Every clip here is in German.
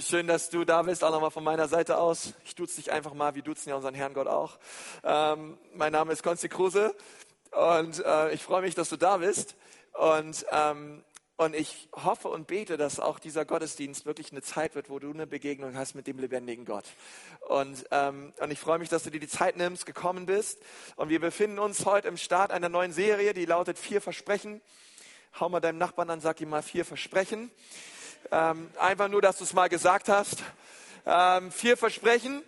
schön, dass du da bist, auch nochmal von meiner Seite aus. Ich duze dich einfach mal, wir duzen ja unseren Herrn Gott auch. Ähm, mein Name ist Konsti Kruse und äh, ich freue mich, dass du da bist. Und, ähm, und ich hoffe und bete, dass auch dieser Gottesdienst wirklich eine Zeit wird, wo du eine Begegnung hast mit dem lebendigen Gott. Und, ähm, und ich freue mich, dass du dir die Zeit nimmst, gekommen bist. Und wir befinden uns heute im Start einer neuen Serie, die lautet Vier Versprechen. Hau mal deinem Nachbarn an, sag ihm mal vier Versprechen. Ähm, einfach nur, dass du es mal gesagt hast. Ähm, vier Versprechen,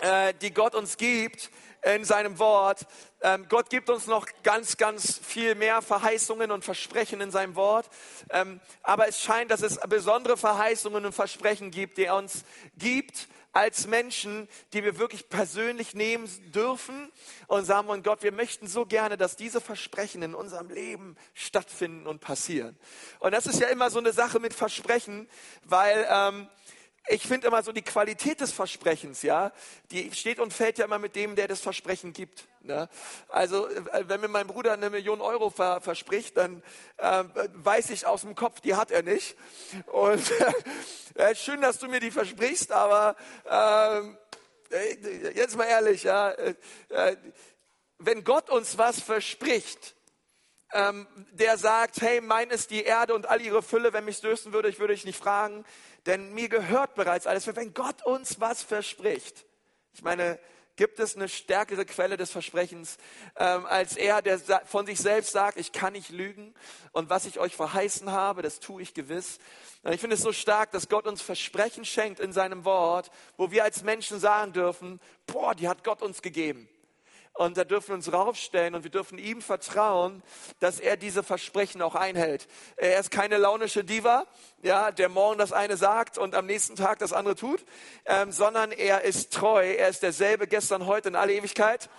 äh, die Gott uns gibt in seinem Wort. Ähm, Gott gibt uns noch ganz, ganz viel mehr Verheißungen und Versprechen in seinem Wort. Ähm, aber es scheint, dass es besondere Verheißungen und Versprechen gibt, die er uns gibt als Menschen, die wir wirklich persönlich nehmen dürfen und sagen, und Gott, wir möchten so gerne, dass diese Versprechen in unserem Leben stattfinden und passieren. Und das ist ja immer so eine Sache mit Versprechen, weil ähm, ich finde immer so die Qualität des Versprechens, ja, die steht und fällt ja immer mit dem, der das Versprechen gibt. Ne? Also äh, wenn mir mein Bruder eine Million Euro ver verspricht, dann äh, weiß ich aus dem Kopf, die hat er nicht. Und äh, schön, dass du mir die versprichst, aber äh, jetzt mal ehrlich, ja, äh, äh, wenn Gott uns was verspricht, ähm, der sagt, hey, mein ist die Erde und all ihre Fülle, wenn mich dürsten würde, ich würde dich nicht fragen, denn mir gehört bereits alles. Wenn Gott uns was verspricht, ich meine, gibt es eine stärkere Quelle des Versprechens ähm, als er, der von sich selbst sagt, ich kann nicht lügen und was ich euch verheißen habe, das tue ich gewiss. Ich finde es so stark, dass Gott uns Versprechen schenkt in seinem Wort, wo wir als Menschen sagen dürfen, boah, die hat Gott uns gegeben. Und da dürfen wir uns raufstellen und wir dürfen ihm vertrauen, dass er diese Versprechen auch einhält. Er ist keine launische Diva, ja, der morgen das eine sagt und am nächsten Tag das andere tut, ähm, sondern er ist treu. Er ist derselbe gestern, heute in alle Ewigkeit.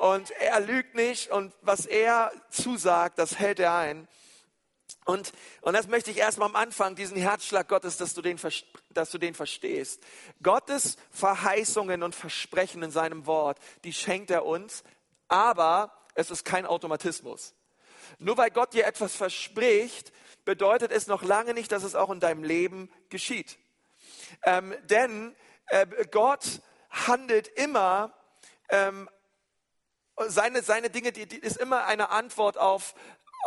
Und er lügt nicht und was er zusagt, das hält er ein. Und, und das möchte ich erstmal am Anfang, diesen Herzschlag Gottes, dass du, den, dass du den verstehst. Gottes Verheißungen und Versprechen in seinem Wort, die schenkt er uns, aber es ist kein Automatismus. Nur weil Gott dir etwas verspricht, bedeutet es noch lange nicht, dass es auch in deinem Leben geschieht. Ähm, denn äh, Gott handelt immer ähm, seine, seine Dinge, die, die ist immer eine Antwort auf,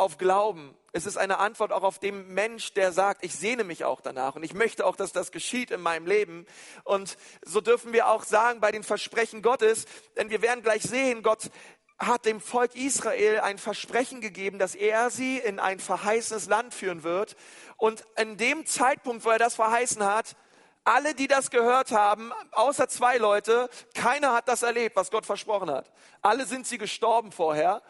auf Glauben. Es ist eine Antwort auch auf den Mensch, der sagt, ich sehne mich auch danach und ich möchte auch, dass das geschieht in meinem Leben. Und so dürfen wir auch sagen bei den Versprechen Gottes, denn wir werden gleich sehen, Gott hat dem Volk Israel ein Versprechen gegeben, dass er sie in ein verheißenes Land führen wird. Und in dem Zeitpunkt, wo er das verheißen hat, alle, die das gehört haben, außer zwei Leute, keiner hat das erlebt, was Gott versprochen hat. Alle sind sie gestorben vorher.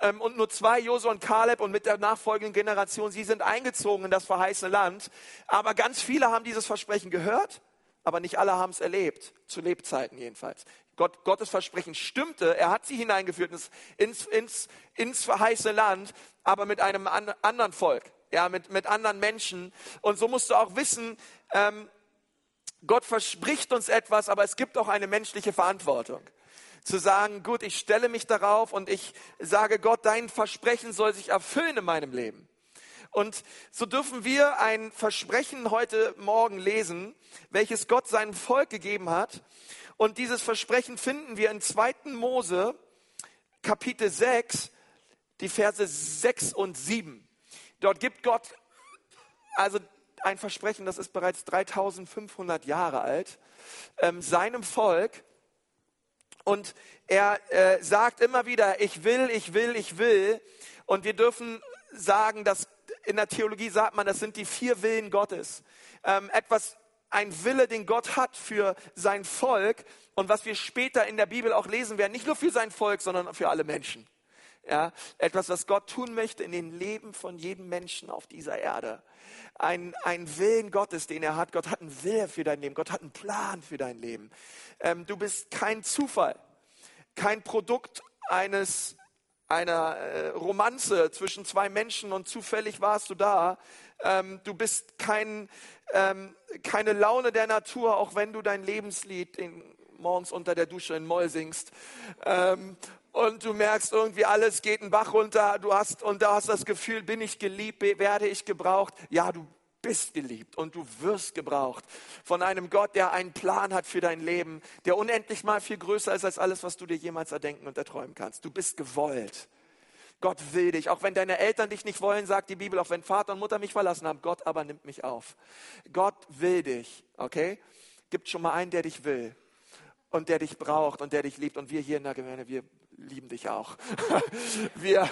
Ähm, und nur zwei, Josua und Kaleb und mit der nachfolgenden Generation, sie sind eingezogen in das verheißene Land. Aber ganz viele haben dieses Versprechen gehört, aber nicht alle haben es erlebt, zu Lebzeiten jedenfalls. Gott, Gottes Versprechen stimmte, er hat sie hineingeführt ins, ins, ins, ins verheißene Land, aber mit einem an, anderen Volk, ja, mit, mit anderen Menschen. Und so musst du auch wissen, ähm, Gott verspricht uns etwas, aber es gibt auch eine menschliche Verantwortung zu sagen, gut, ich stelle mich darauf und ich sage Gott, dein Versprechen soll sich erfüllen in meinem Leben. Und so dürfen wir ein Versprechen heute Morgen lesen, welches Gott seinem Volk gegeben hat. Und dieses Versprechen finden wir in 2. Mose, Kapitel 6, die Verse 6 und 7. Dort gibt Gott also ein Versprechen, das ist bereits 3500 Jahre alt, ähm, seinem Volk. Und er äh, sagt immer wieder, ich will, ich will, ich will. Und wir dürfen sagen, dass in der Theologie sagt man, das sind die vier Willen Gottes. Ähm, etwas, ein Wille, den Gott hat für sein Volk und was wir später in der Bibel auch lesen werden, nicht nur für sein Volk, sondern für alle Menschen. Ja, etwas, was Gott tun möchte in den Leben von jedem Menschen auf dieser Erde. Ein, ein Willen Gottes, den er hat. Gott hat einen Willen für dein Leben. Gott hat einen Plan für dein Leben. Ähm, du bist kein Zufall, kein Produkt eines einer äh, Romanze zwischen zwei Menschen und zufällig warst du da. Ähm, du bist kein, ähm, keine Laune der Natur, auch wenn du dein Lebenslied in, morgens unter der Dusche in Moll singst. Ähm, und du merkst irgendwie alles geht einen Bach runter, du hast und da hast das Gefühl, bin ich geliebt, werde ich gebraucht. Ja, du bist geliebt und du wirst gebraucht von einem Gott, der einen Plan hat für dein Leben, der unendlich mal viel größer ist als alles, was du dir jemals erdenken und erträumen kannst. Du bist gewollt. Gott will dich. Auch wenn deine Eltern dich nicht wollen, sagt die Bibel, auch wenn Vater und Mutter mich verlassen haben, Gott aber nimmt mich auf. Gott will dich, okay? Gibt schon mal einen, der dich will und der dich braucht und der dich liebt. Und wir hier in der Gemeinde, wir lieben dich auch. Wir,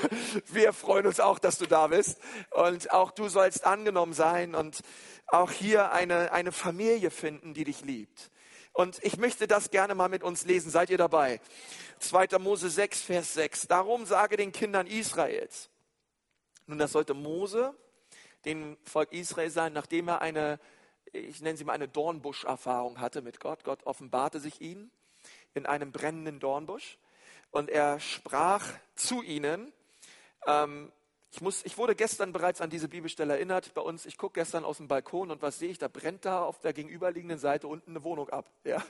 wir freuen uns auch, dass du da bist. Und auch du sollst angenommen sein und auch hier eine, eine Familie finden, die dich liebt. Und ich möchte das gerne mal mit uns lesen. Seid ihr dabei? 2. Mose 6, Vers 6. Darum sage den Kindern Israels. Nun, das sollte Mose, dem Volk Israel sein, nachdem er eine, ich nenne sie mal eine Dornbusch-Erfahrung hatte mit Gott. Gott offenbarte sich ihnen in einem brennenden Dornbusch und er sprach zu ihnen. Ähm, ich, muss, ich wurde gestern bereits an diese Bibelstelle erinnert bei uns. Ich gucke gestern aus dem Balkon und was sehe ich? Da brennt da auf der gegenüberliegenden Seite unten eine Wohnung ab. Ja.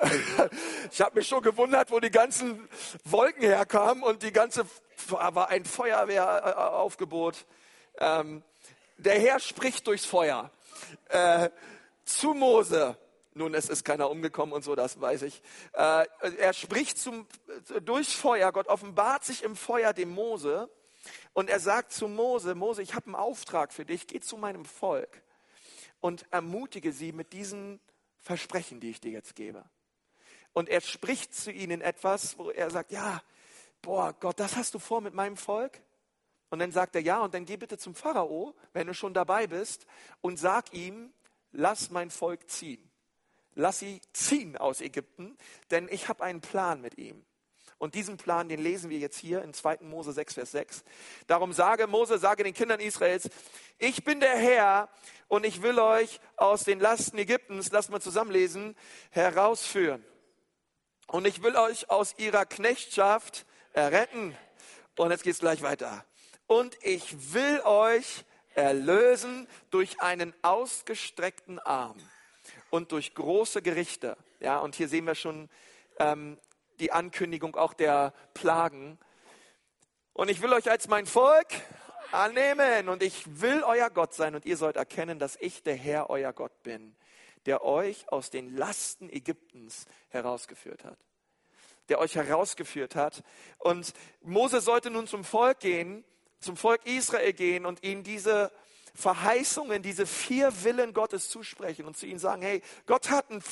Ich habe mich schon gewundert, wo die ganzen Wolken herkamen und die ganze war ein Feuerwehraufgebot. Ähm, der Herr spricht durchs Feuer äh, zu Mose. Nun, es ist keiner umgekommen und so, das weiß ich. Äh, er spricht zum, durchs Feuer. Gott offenbart sich im Feuer dem Mose und er sagt zu Mose, Mose, ich habe einen Auftrag für dich, geh zu meinem Volk und ermutige sie mit diesen Versprechen, die ich dir jetzt gebe. Und er spricht zu ihnen etwas, wo er sagt, ja, boah, Gott, das hast du vor mit meinem Volk? Und dann sagt er, ja, und dann geh bitte zum Pharao, wenn du schon dabei bist, und sag ihm, lass mein Volk ziehen. Lass sie ziehen aus Ägypten, denn ich habe einen Plan mit ihm. Und diesen Plan, den lesen wir jetzt hier in 2. Mose 6, Vers 6. Darum sage Mose, sage den Kindern Israels, ich bin der Herr und ich will euch aus den Lasten Ägyptens, lasst mal zusammenlesen, herausführen. Und ich will euch aus ihrer Knechtschaft erretten. Und jetzt geht es gleich weiter. Und ich will euch erlösen durch einen ausgestreckten Arm und durch große Gerichte. Ja, und hier sehen wir schon ähm, die Ankündigung auch der Plagen. Und ich will euch als mein Volk annehmen und ich will euer Gott sein und ihr sollt erkennen, dass ich der Herr euer Gott bin, der euch aus den Lasten Ägyptens herausgeführt hat. Der euch herausgeführt hat. Und Mose sollte nun zum Volk gehen, zum Volk Israel gehen und ihnen diese Verheißungen, diese vier Willen Gottes zusprechen und zu ihnen sagen, hey, Gott hat ein,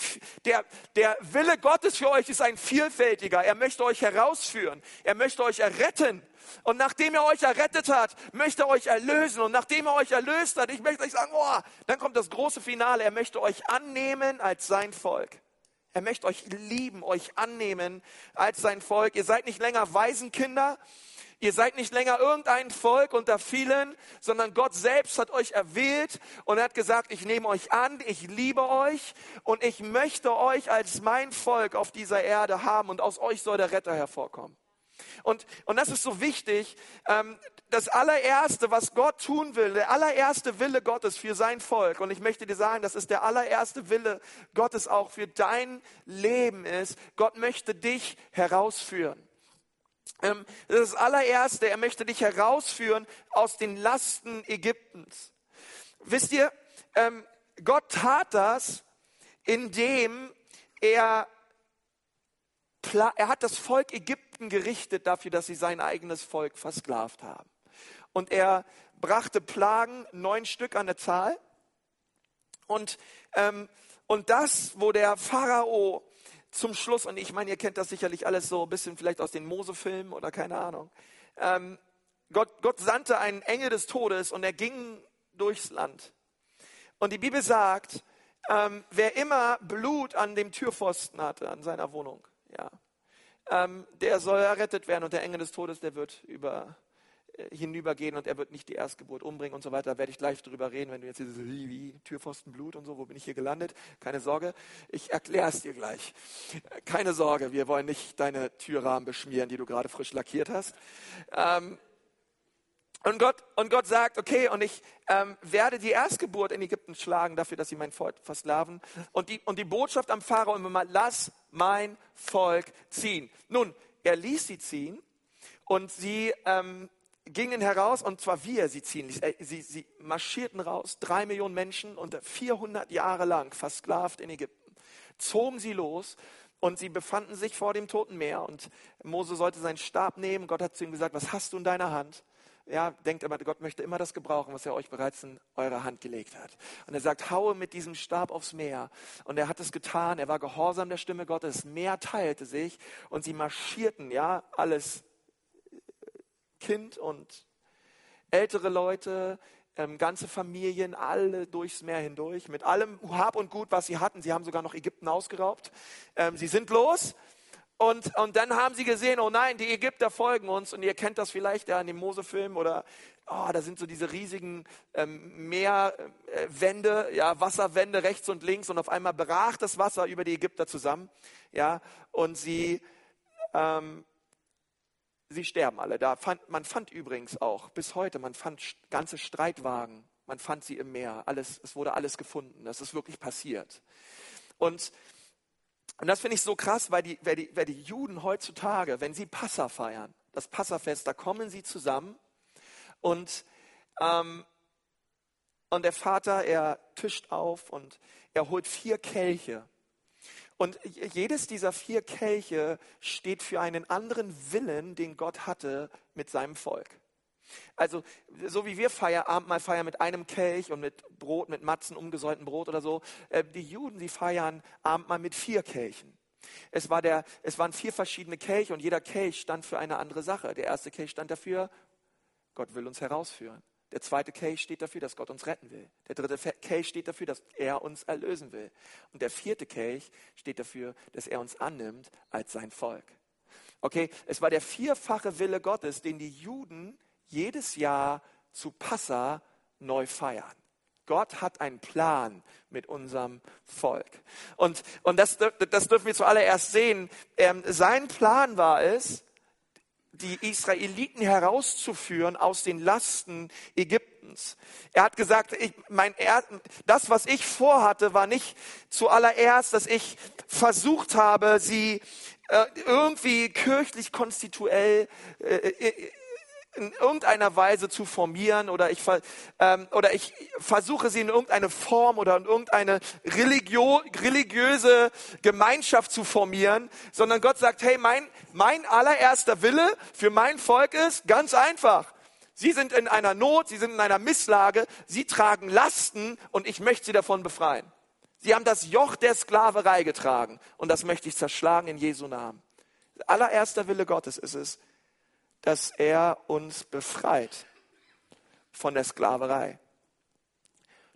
der, der Wille Gottes für euch ist ein vielfältiger. Er möchte euch herausführen. Er möchte euch erretten. Und nachdem er euch errettet hat, möchte er euch erlösen. Und nachdem er euch erlöst hat, ich möchte euch sagen, oh, dann kommt das große Finale. Er möchte euch annehmen als sein Volk. Er möchte euch lieben, euch annehmen als sein Volk. Ihr seid nicht länger Waisenkinder, Ihr seid nicht länger irgendein Volk unter vielen, sondern Gott selbst hat euch erwählt und hat gesagt, ich nehme euch an, ich liebe euch und ich möchte euch als mein Volk auf dieser Erde haben und aus euch soll der Retter hervorkommen. Und, und das ist so wichtig. Ähm, das allererste, was Gott tun will, der allererste Wille Gottes für sein Volk, und ich möchte dir sagen, das ist der allererste Wille Gottes auch für dein Leben ist, Gott möchte dich herausführen. Ähm, das ist das allererste, er möchte dich herausführen aus den Lasten Ägyptens. Wisst ihr, ähm, Gott tat das, indem er, er hat das Volk Ägypten gerichtet dafür, dass sie sein eigenes Volk versklavt haben. Und er brachte Plagen, neun Stück an der Zahl. Und, ähm, und das, wo der Pharao zum Schluss, und ich meine, ihr kennt das sicherlich alles so ein bisschen vielleicht aus den Mose-Filmen oder keine Ahnung. Ähm, Gott, Gott sandte einen Engel des Todes und er ging durchs Land. Und die Bibel sagt, ähm, wer immer Blut an dem Türpfosten hatte, an seiner Wohnung, ja, ähm, der soll errettet werden und der Engel des Todes, der wird über hinübergehen und er wird nicht die Erstgeburt umbringen und so weiter. Da werde ich gleich drüber reden, wenn du jetzt dieses wie, Türpfostenblut und so, wo bin ich hier gelandet? Keine Sorge, ich erkläre es dir gleich. Keine Sorge, wir wollen nicht deine Türrahmen beschmieren, die du gerade frisch lackiert hast. Ähm, und Gott, und Gott sagt, okay, und ich ähm, werde die Erstgeburt in Ägypten schlagen dafür, dass sie mein Volk versklaven. Und die, und die Botschaft am Pharao immer mal, lass mein Volk ziehen. Nun, er ließ sie ziehen und sie ähm, gingen heraus, und zwar wir, sie ziehen, äh, sie, sie marschierten raus, drei Millionen Menschen und 400 Jahre lang versklavt in Ägypten, zogen sie los und sie befanden sich vor dem Toten Meer und Mose sollte seinen Stab nehmen. Gott hat zu ihm gesagt, was hast du in deiner Hand? Ja, denkt immer, Gott möchte immer das gebrauchen, was er euch bereits in eure Hand gelegt hat. Und er sagt, haue mit diesem Stab aufs Meer. Und er hat es getan. Er war gehorsam der Stimme Gottes. Meer teilte sich und sie marschierten, ja, alles Kind und ältere Leute, ähm, ganze Familien, alle durchs Meer hindurch, mit allem Hab und Gut, was sie hatten. Sie haben sogar noch Ägypten ausgeraubt. Ähm, sie sind los. Und, und dann haben sie gesehen, oh nein, die Ägypter folgen uns. Und ihr kennt das vielleicht ja in dem Mose-Film oder oh, da sind so diese riesigen ähm, Meerwände, ja, Wasserwände rechts und links. Und auf einmal brach das Wasser über die Ägypter zusammen. Ja, und sie ähm, sie sterben alle. Da fand, man fand übrigens auch bis heute, man fand ganze Streitwagen, man fand sie im Meer. Alles, es wurde alles gefunden. Das ist wirklich passiert. Und, und das finde ich so krass, weil die, weil, die, weil die Juden heutzutage, wenn sie Passa feiern, das Passafest, da kommen sie zusammen und, ähm, und der Vater, er tischt auf und er holt vier Kelche und jedes dieser vier Kelche steht für einen anderen Willen, den Gott hatte mit seinem Volk. Also, so wie wir feiern, Abendmahl feiern mit einem Kelch und mit Brot, mit Matzen, umgesäuertem Brot oder so, äh, die Juden, die feiern Abendmahl mit vier Kelchen. Es, war der, es waren vier verschiedene Kelche und jeder Kelch stand für eine andere Sache. Der erste Kelch stand dafür, Gott will uns herausführen. Der zweite Kelch steht dafür, dass Gott uns retten will. Der dritte Kelch steht dafür, dass er uns erlösen will. Und der vierte Kelch steht dafür, dass er uns annimmt als sein Volk. Okay, es war der vierfache Wille Gottes, den die Juden jedes Jahr zu Passa neu feiern. Gott hat einen Plan mit unserem Volk. Und, und das, das dürfen wir zuallererst sehen. Ähm, sein Plan war es, die Israeliten herauszuführen aus den Lasten Ägyptens. Er hat gesagt, ich, mein, er, das, was ich vorhatte, war nicht zuallererst, dass ich versucht habe, sie äh, irgendwie kirchlich konstituell äh, äh in irgendeiner Weise zu formieren oder ich, ähm, oder ich versuche sie in irgendeine Form oder in irgendeine religio, religiöse Gemeinschaft zu formieren, sondern Gott sagt, hey, mein, mein allererster Wille für mein Volk ist ganz einfach. Sie sind in einer Not, sie sind in einer Misslage, sie tragen Lasten und ich möchte sie davon befreien. Sie haben das Joch der Sklaverei getragen und das möchte ich zerschlagen in Jesu Namen. Allererster Wille Gottes ist es, dass er uns befreit von der Sklaverei.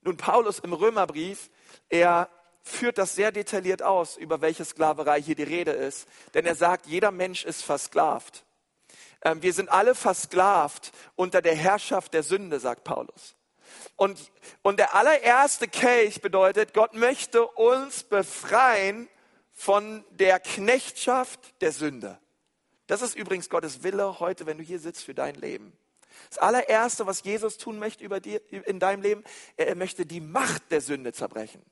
Nun, Paulus im Römerbrief, er führt das sehr detailliert aus, über welche Sklaverei hier die Rede ist. Denn er sagt, jeder Mensch ist versklavt. Ähm, wir sind alle versklavt unter der Herrschaft der Sünde, sagt Paulus. Und, und der allererste Kelch bedeutet, Gott möchte uns befreien von der Knechtschaft der Sünde. Das ist übrigens Gottes Wille heute, wenn du hier sitzt für dein Leben. Das allererste, was Jesus tun möchte über dir, in deinem Leben, er möchte die Macht der Sünde zerbrechen.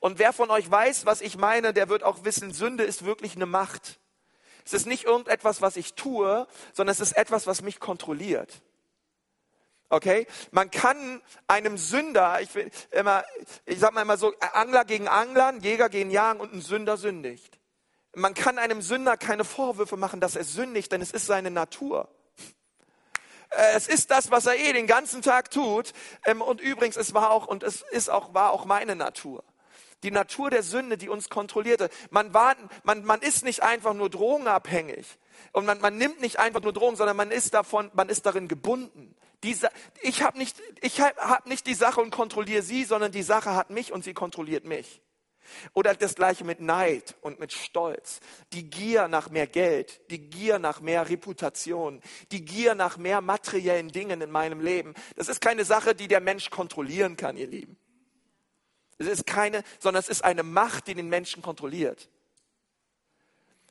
Und wer von euch weiß, was ich meine, der wird auch wissen, Sünde ist wirklich eine Macht. Es ist nicht irgendetwas, was ich tue, sondern es ist etwas, was mich kontrolliert. Okay? Man kann einem Sünder, ich will immer, ich sag mal immer so, Angler gegen Anglern, Jäger gegen Jagen und ein Sünder sündigt. Man kann einem Sünder keine Vorwürfe machen, dass er sündigt, denn es ist seine Natur. Äh, es ist das, was er eh den ganzen Tag tut. Ähm, und übrigens, es war auch, und es ist auch, war auch meine Natur. Die Natur der Sünde, die uns kontrollierte. Man, war, man, man ist nicht einfach nur drogenabhängig. Und man, man nimmt nicht einfach nur Drogen, sondern man ist davon, man ist darin gebunden. Diese, ich habe nicht, ich hab, hab nicht die Sache und kontrolliere sie, sondern die Sache hat mich und sie kontrolliert mich. Oder das gleiche mit Neid und mit Stolz. Die Gier nach mehr Geld, die Gier nach mehr Reputation, die Gier nach mehr materiellen Dingen in meinem Leben. Das ist keine Sache, die der Mensch kontrollieren kann, ihr Lieben. Es ist keine, sondern es ist eine Macht, die den Menschen kontrolliert.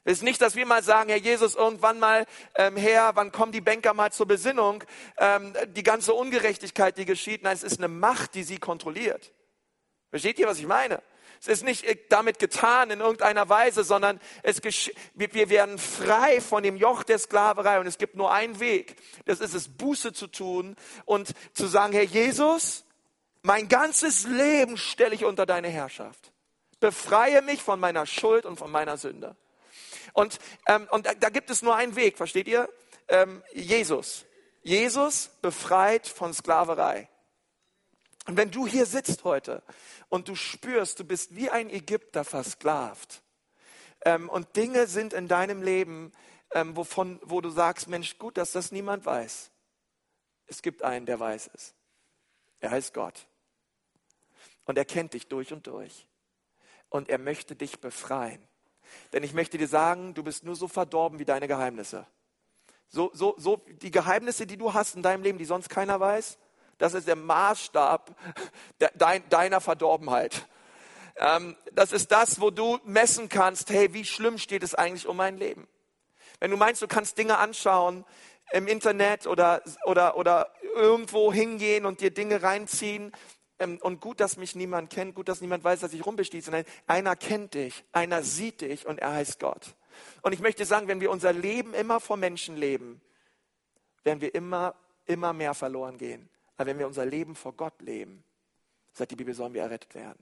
Es ist nicht, dass wir mal sagen, Herr Jesus, irgendwann mal, ähm, Herr, wann kommen die Banker mal zur Besinnung? Ähm, die ganze Ungerechtigkeit, die geschieht. Nein, es ist eine Macht, die sie kontrolliert. Versteht ihr, was ich meine? Es ist nicht damit getan in irgendeiner Weise, sondern es wir werden frei von dem Joch der Sklaverei und es gibt nur einen Weg. Das ist es, Buße zu tun und zu sagen, Herr Jesus, mein ganzes Leben stelle ich unter deine Herrschaft. Befreie mich von meiner Schuld und von meiner Sünde. Und, ähm, und da, da, gibt es nur einen Weg, versteht ihr? Ähm, Jesus. Jesus befreit von Sklaverei. Und wenn du hier sitzt heute und du spürst, du bist wie ein Ägypter versklavt ähm, und Dinge sind in deinem Leben, ähm, wovon, wo du sagst, Mensch, gut, dass das niemand weiß. Es gibt einen, der weiß es. Er heißt Gott. Und er kennt dich durch und durch. Und er möchte dich befreien. Denn ich möchte dir sagen, du bist nur so verdorben wie deine Geheimnisse. So, so, so die Geheimnisse, die du hast in deinem Leben, die sonst keiner weiß, das ist der Maßstab deiner Verdorbenheit. Ähm, das ist das, wo du messen kannst, hey, wie schlimm steht es eigentlich um mein Leben? Wenn du meinst, du kannst Dinge anschauen im Internet oder, oder, oder irgendwo hingehen und dir Dinge reinziehen, ähm, und gut, dass mich niemand kennt, gut, dass niemand weiß, dass ich rumbestieße, sondern einer kennt dich, einer sieht dich und er heißt Gott. Und ich möchte sagen, wenn wir unser Leben immer vor Menschen leben, werden wir immer, immer mehr verloren gehen. Aber wenn wir unser Leben vor Gott leben, sagt die Bibel, sollen wir errettet werden.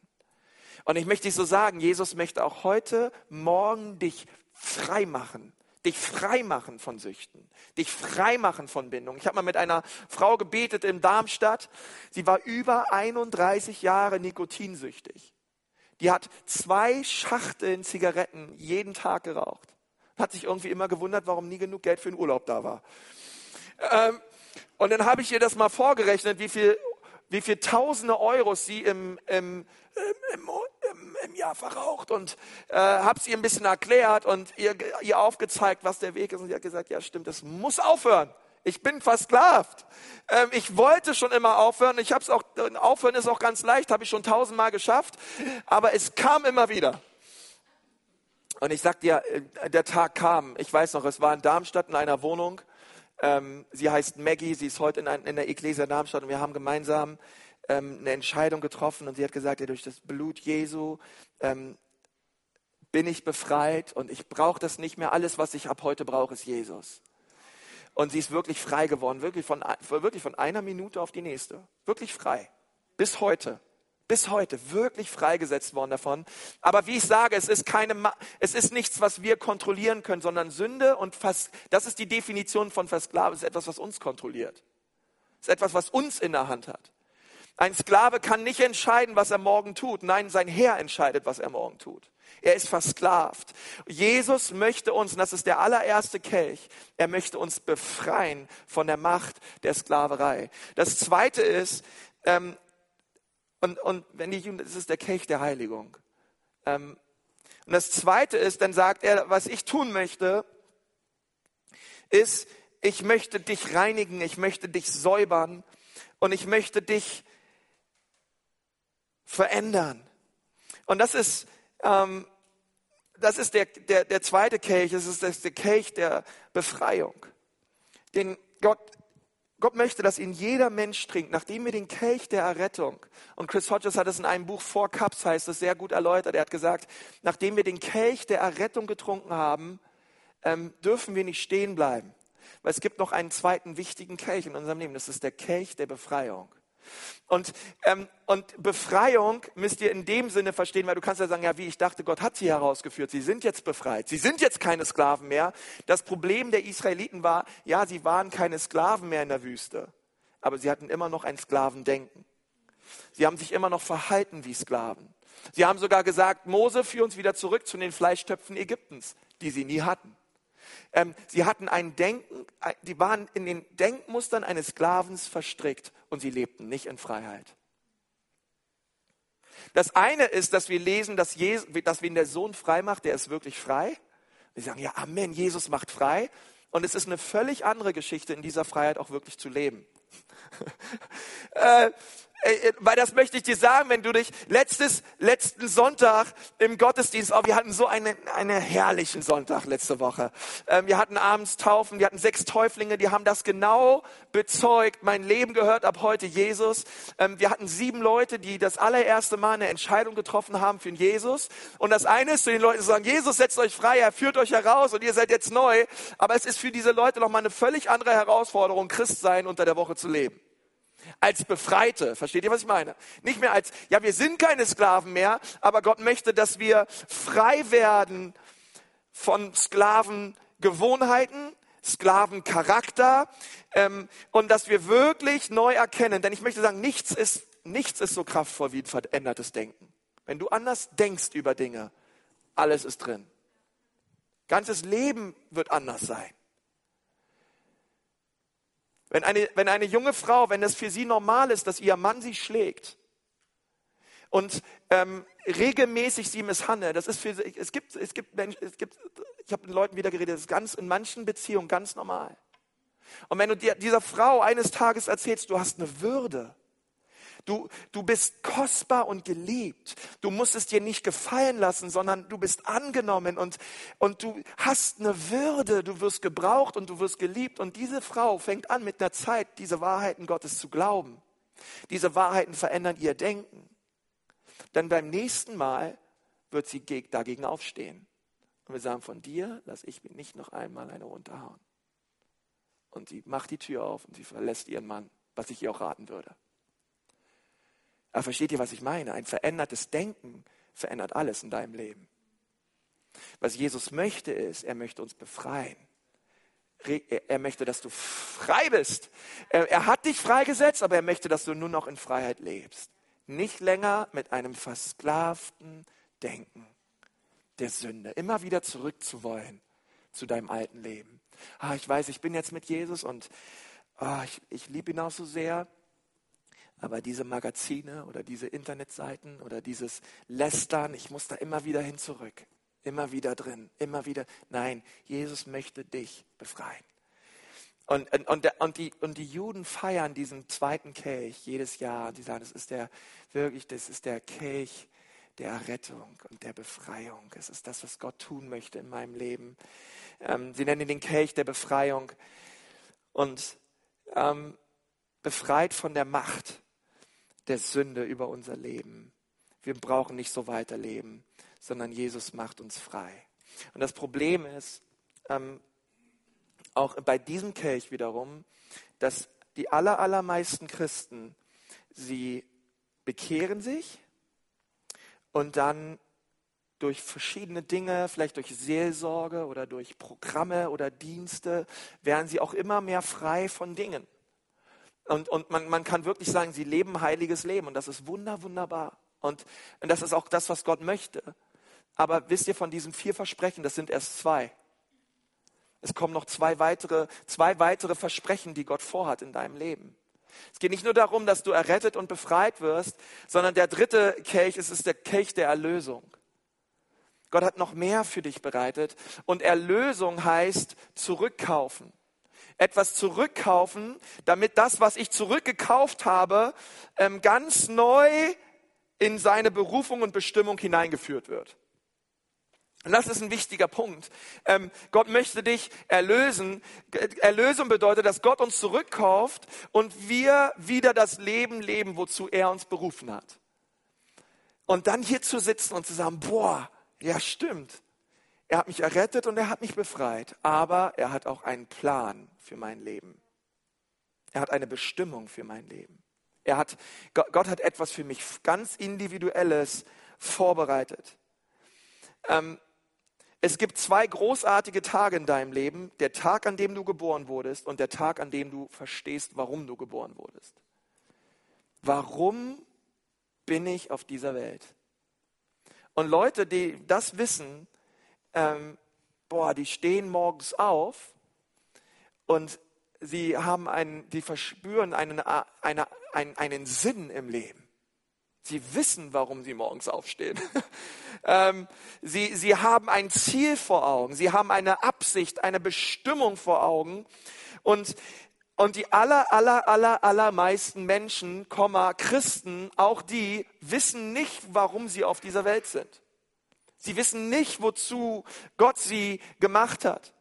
Und ich möchte dich so sagen, Jesus möchte auch heute, morgen dich frei machen. Dich frei machen von Süchten. Dich frei machen von Bindungen. Ich habe mal mit einer Frau gebetet in Darmstadt. Sie war über 31 Jahre nikotinsüchtig. Die hat zwei Schachteln Zigaretten jeden Tag geraucht. Hat sich irgendwie immer gewundert, warum nie genug Geld für den Urlaub da war. Ähm, und dann habe ich ihr das mal vorgerechnet, wie viel, wie viel tausende Euros sie im, im, im, im, im Jahr verraucht und äh, habe es ihr ein bisschen erklärt und ihr, ihr aufgezeigt, was der Weg ist. Und sie hat gesagt, ja stimmt, das muss aufhören. Ich bin versklavt. Ähm, ich wollte schon immer aufhören. Ich habe es auch, aufhören ist auch ganz leicht, habe ich schon tausendmal geschafft. Aber es kam immer wieder. Und ich sagte ja, äh, der Tag kam. Ich weiß noch, es war in Darmstadt in einer Wohnung. Ähm, sie heißt Maggie, sie ist heute in, ein, in der Ecclesia Darmstadt und wir haben gemeinsam ähm, eine Entscheidung getroffen und sie hat gesagt, ja, durch das Blut Jesu ähm, bin ich befreit und ich brauche das nicht mehr. Alles, was ich ab heute brauche, ist Jesus. Und sie ist wirklich frei geworden, wirklich von, wirklich von einer Minute auf die nächste. Wirklich frei. Bis heute bis heute wirklich freigesetzt worden davon. Aber wie ich sage, es ist keine, es ist nichts, was wir kontrollieren können, sondern Sünde und fast, das ist die Definition von Versklaven, ist etwas, was uns kontrolliert. Es ist etwas, was uns in der Hand hat. Ein Sklave kann nicht entscheiden, was er morgen tut. Nein, sein Herr entscheidet, was er morgen tut. Er ist versklavt. Jesus möchte uns, und das ist der allererste Kelch, er möchte uns befreien von der Macht der Sklaverei. Das zweite ist, ähm, und, und wenn ich, das ist der Kelch der Heiligung. Ähm, und das zweite ist, dann sagt er, was ich tun möchte, ist, ich möchte dich reinigen, ich möchte dich säubern und ich möchte dich verändern. Und das ist, ähm, das ist der, der, der zweite Kelch, das ist der Kelch der Befreiung, den Gott Gott möchte, dass ihn jeder Mensch trinkt, nachdem wir den Kelch der Errettung, und Chris Hodges hat es in einem Buch Four Cups, heißt es, sehr gut erläutert, er hat gesagt, nachdem wir den Kelch der Errettung getrunken haben, ähm, dürfen wir nicht stehen bleiben. Weil es gibt noch einen zweiten wichtigen Kelch in unserem Leben, das ist der Kelch der Befreiung. Und, ähm, und Befreiung müsst ihr in dem Sinne verstehen, weil du kannst ja sagen, ja, wie ich dachte, Gott hat sie herausgeführt. Sie sind jetzt befreit. Sie sind jetzt keine Sklaven mehr. Das Problem der Israeliten war, ja, sie waren keine Sklaven mehr in der Wüste, aber sie hatten immer noch ein Sklavendenken. Sie haben sich immer noch verhalten wie Sklaven. Sie haben sogar gesagt, Mose, führ uns wieder zurück zu den Fleischtöpfen Ägyptens, die sie nie hatten. Ähm, sie hatten ein Denken, die waren in den Denkmustern eines Sklavens verstrickt und sie lebten nicht in Freiheit. Das eine ist, dass wir lesen, dass, Jesus, dass wen der Sohn frei macht, der ist wirklich frei. Wir sagen, ja, Amen, Jesus macht frei. Und es ist eine völlig andere Geschichte, in dieser Freiheit auch wirklich zu leben. äh, äh, weil das möchte ich dir sagen, wenn du dich letztes, letzten Sonntag im Gottesdienst, oh, wir hatten so einen, einen herrlichen Sonntag letzte Woche. Ähm, wir hatten abends Taufen, wir hatten sechs Täuflinge, die haben das genau bezeugt. Mein Leben gehört ab heute Jesus. Ähm, wir hatten sieben Leute, die das allererste Mal eine Entscheidung getroffen haben für Jesus. Und das eine ist zu den Leuten zu sagen, Jesus setzt euch frei, er führt euch heraus und ihr seid jetzt neu. Aber es ist für diese Leute nochmal eine völlig andere Herausforderung, Christ sein unter der Woche zu leben als Befreite. Versteht ihr, was ich meine? Nicht mehr als, ja, wir sind keine Sklaven mehr, aber Gott möchte, dass wir frei werden von Sklavengewohnheiten, Sklavencharakter ähm, und dass wir wirklich neu erkennen. Denn ich möchte sagen, nichts ist, nichts ist so kraftvoll wie ein verändertes Denken. Wenn du anders denkst über Dinge, alles ist drin. Ganzes Leben wird anders sein. Wenn eine, wenn eine junge Frau, wenn es für sie normal ist, dass ihr Mann sie schlägt und ähm, regelmäßig sie misshandelt, das ist für sie, es gibt, es gibt Menschen, es gibt, ich habe mit Leuten wieder geredet, das ist ganz in manchen Beziehungen ganz normal. Und wenn du dir, dieser Frau eines Tages erzählst, du hast eine Würde, Du, du bist kostbar und geliebt. Du musst es dir nicht gefallen lassen, sondern du bist angenommen und, und du hast eine Würde. Du wirst gebraucht und du wirst geliebt. Und diese Frau fängt an mit einer Zeit, diese Wahrheiten Gottes zu glauben. Diese Wahrheiten verändern ihr Denken. Dann beim nächsten Mal wird sie dagegen aufstehen. Und wir sagen, von dir lasse ich mir nicht noch einmal eine runterhauen. Und sie macht die Tür auf und sie verlässt ihren Mann, was ich ihr auch raten würde. Aber versteht ihr, was ich meine? Ein verändertes Denken verändert alles in deinem Leben. Was Jesus möchte ist, er möchte uns befreien. Er möchte, dass du frei bist. Er hat dich freigesetzt, aber er möchte, dass du nur noch in Freiheit lebst. Nicht länger mit einem versklavten Denken der Sünde. Immer wieder zurückzuwollen zu deinem alten Leben. Ah, ich weiß, ich bin jetzt mit Jesus und ah, ich, ich liebe ihn auch so sehr. Aber diese Magazine oder diese Internetseiten oder dieses Lästern, ich muss da immer wieder hin zurück. Immer wieder drin, immer wieder. Nein, Jesus möchte dich befreien. Und, und, und, die, und die Juden feiern diesen zweiten Kelch jedes Jahr. Die sagen, das ist der, wirklich, das ist der Kelch der Rettung und der Befreiung. Es ist das, was Gott tun möchte in meinem Leben. Ähm, sie nennen ihn den Kelch der Befreiung. Und ähm, befreit von der Macht der Sünde über unser Leben. Wir brauchen nicht so weiterleben, sondern Jesus macht uns frei. Und das Problem ist, ähm, auch bei diesem Kelch wiederum, dass die aller, allermeisten Christen, sie bekehren sich und dann durch verschiedene Dinge, vielleicht durch Seelsorge oder durch Programme oder Dienste, werden sie auch immer mehr frei von Dingen. Und, und man, man kann wirklich sagen, sie leben heiliges Leben und das ist wunder, wunderbar. Und, und das ist auch das, was Gott möchte. Aber wisst ihr von diesen vier Versprechen, das sind erst zwei. Es kommen noch zwei weitere, zwei weitere Versprechen, die Gott vorhat in deinem Leben. Es geht nicht nur darum, dass du errettet und befreit wirst, sondern der dritte Kelch ist, ist der Kelch der Erlösung. Gott hat noch mehr für dich bereitet und Erlösung heißt zurückkaufen etwas zurückkaufen, damit das, was ich zurückgekauft habe, ähm, ganz neu in seine Berufung und Bestimmung hineingeführt wird. Und das ist ein wichtiger Punkt. Ähm, Gott möchte dich erlösen. Erlösung bedeutet, dass Gott uns zurückkauft und wir wieder das Leben leben, wozu er uns berufen hat. Und dann hier zu sitzen und zu sagen, boah, ja stimmt. Er hat mich errettet und er hat mich befreit, aber er hat auch einen Plan für mein Leben. Er hat eine Bestimmung für mein Leben. Er hat, Gott hat etwas für mich ganz Individuelles vorbereitet. Ähm, es gibt zwei großartige Tage in deinem Leben. Der Tag, an dem du geboren wurdest und der Tag, an dem du verstehst, warum du geboren wurdest. Warum bin ich auf dieser Welt? Und Leute, die das wissen, ähm, boah, die stehen morgens auf und sie haben einen, die verspüren einen, eine, einen, einen Sinn im Leben. Sie wissen, warum sie morgens aufstehen. ähm, sie, sie haben ein Ziel vor Augen. Sie haben eine Absicht, eine Bestimmung vor Augen. Und Und die aller, aller, aller, allermeisten Menschen, Christen, auch die, wissen nicht, warum sie auf dieser Welt sind. Sie wissen nicht, wozu Gott sie gemacht hat.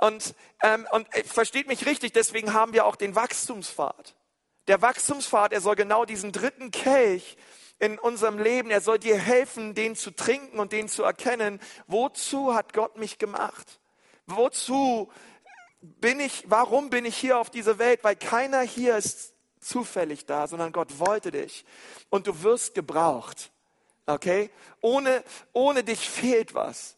Und, ähm, und äh, versteht mich richtig, deswegen haben wir auch den Wachstumspfad. Der Wachstumspfad, er soll genau diesen dritten Kelch in unserem Leben, er soll dir helfen, den zu trinken und den zu erkennen. Wozu hat Gott mich gemacht? Wozu bin ich, warum bin ich hier auf dieser Welt? Weil keiner hier ist zufällig da, sondern Gott wollte dich. Und du wirst gebraucht. Okay? Ohne, ohne dich fehlt was.